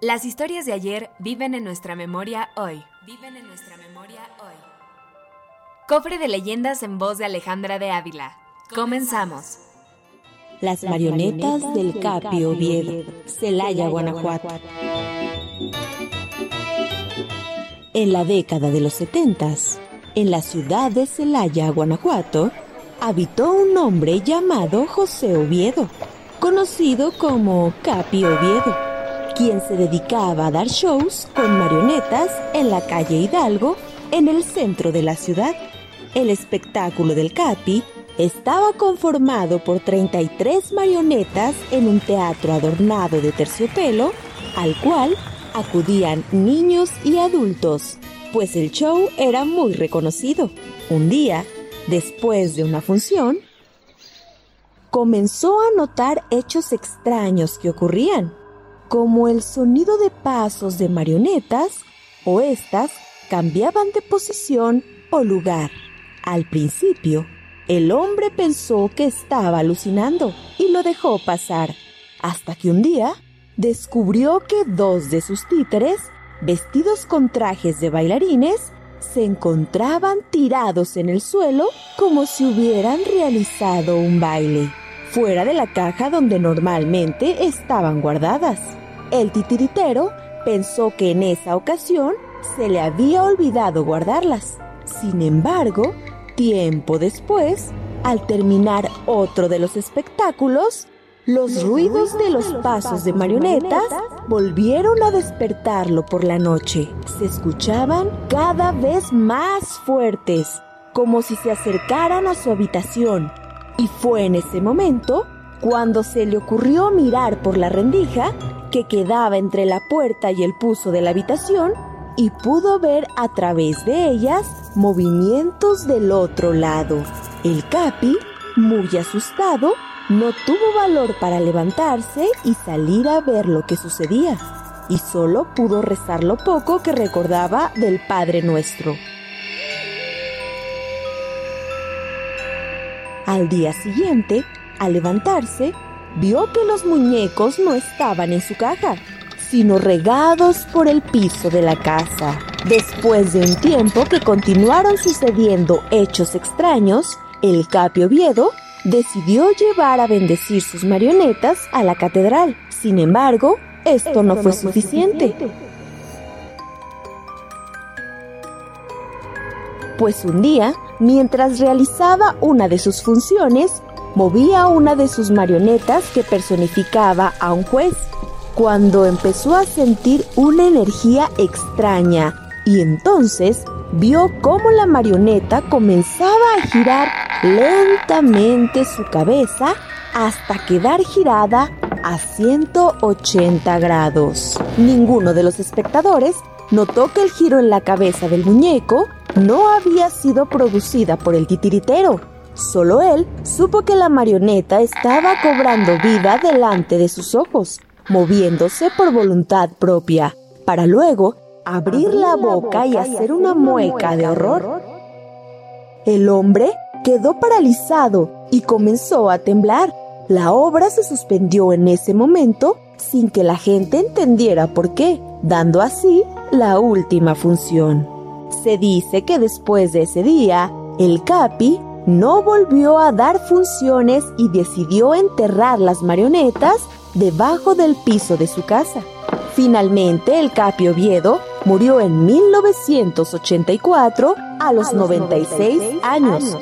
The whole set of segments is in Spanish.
Las historias de ayer viven en nuestra memoria hoy. Viven en nuestra memoria hoy. Cofre de leyendas en voz de Alejandra de Ávila. Comenzamos. Las marionetas del Capi Oviedo, Celaya, Guanajuato. En la década de los setentas, en la ciudad de Celaya, Guanajuato, habitó un hombre llamado José Oviedo, conocido como Capi Oviedo, quien se dedicaba a dar shows con marionetas en la calle Hidalgo, en el centro de la ciudad. El espectáculo del Capi estaba conformado por 33 marionetas en un teatro adornado de terciopelo, al cual acudían niños y adultos, pues el show era muy reconocido. Un día, después de una función, comenzó a notar hechos extraños que ocurrían, como el sonido de pasos de marionetas o estas cambiaban de posición o lugar. Al principio, el hombre pensó que estaba alucinando y lo dejó pasar, hasta que un día descubrió que dos de sus títeres, vestidos con trajes de bailarines, se encontraban tirados en el suelo como si hubieran realizado un baile, fuera de la caja donde normalmente estaban guardadas. El titiritero pensó que en esa ocasión se le había olvidado guardarlas. Sin embargo, tiempo después, al terminar otro de los espectáculos, los ruidos de los pasos de marionetas volvieron a despertarlo por la noche. Se escuchaban cada vez más fuertes, como si se acercaran a su habitación. Y fue en ese momento cuando se le ocurrió mirar por la rendija que quedaba entre la puerta y el puso de la habitación y pudo ver a través de ellas movimientos del otro lado. El Capi, muy asustado, no tuvo valor para levantarse y salir a ver lo que sucedía, y solo pudo rezar lo poco que recordaba del Padre Nuestro. Al día siguiente, al levantarse, vio que los muñecos no estaban en su caja, sino regados por el piso de la casa. Después de un tiempo que continuaron sucediendo hechos extraños, el Capi Oviedo decidió llevar a bendecir sus marionetas a la catedral. Sin embargo, esto, no, fue, suficiente. Pues un día, mientras realizaba una de sus funciones, movía una de sus marionetas que personificaba a un juez cuando empezó a sentir una energía extraña y entonces vio cómo la marioneta comenzaba a girar lentamente su cabeza hasta quedar girada a 180 grados. Ninguno de los espectadores notó que el giro en la cabeza del muñeco no había sido producida por el titiritero. Solo él supo que la marioneta estaba cobrando vida delante de sus ojos moviéndose por voluntad propia, para luego abrir la boca y hacer una mueca de horror. El hombre quedó paralizado y comenzó a temblar. La obra se suspendió en ese momento sin que la gente entendiera por qué, dando así la última función. Se dice que después de ese día, el Capi no volvió a dar funciones y decidió enterrar las marionetas debajo del piso de su casa. Finalmente, el Capi Oviedo murió en 1984 a los, 96, años.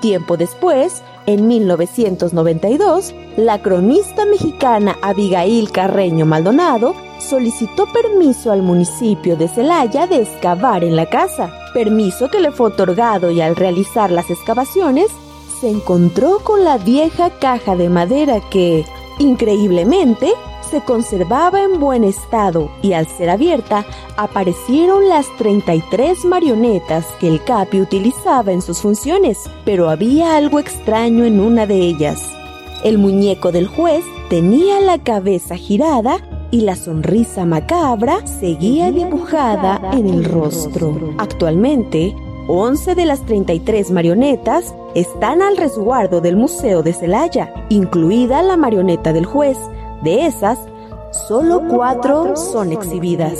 Tiempo después, en 1992, la cronista mexicana Abigail Carreño Maldonado solicitó permiso al municipio de Celaya de excavar en la casa, permiso que le fue otorgado y al realizar las excavaciones se encontró con la vieja caja de madera que, increíblemente, se conservaba en buen estado y al ser abierta aparecieron las 33 marionetas que el Capi utilizaba en sus funciones, pero había algo extraño en una de ellas. El muñeco del juez tenía la cabeza girada y la sonrisa macabra seguía dibujada en el rostro. Actualmente, 11 de las 33 marionetas están al resguardo del Museo de Celaya, incluida la marioneta del juez. De esas, solo cuatro son exhibidas.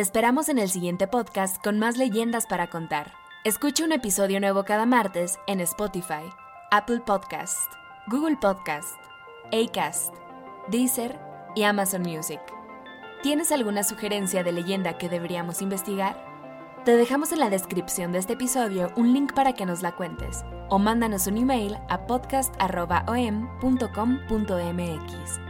Te esperamos en el siguiente podcast con más leyendas para contar. Escucha un episodio nuevo cada martes en Spotify, Apple Podcast, Google Podcast, Acast, Deezer y Amazon Music. ¿Tienes alguna sugerencia de leyenda que deberíamos investigar? Te dejamos en la descripción de este episodio un link para que nos la cuentes o mándanos un email a podcast.om.com.mx.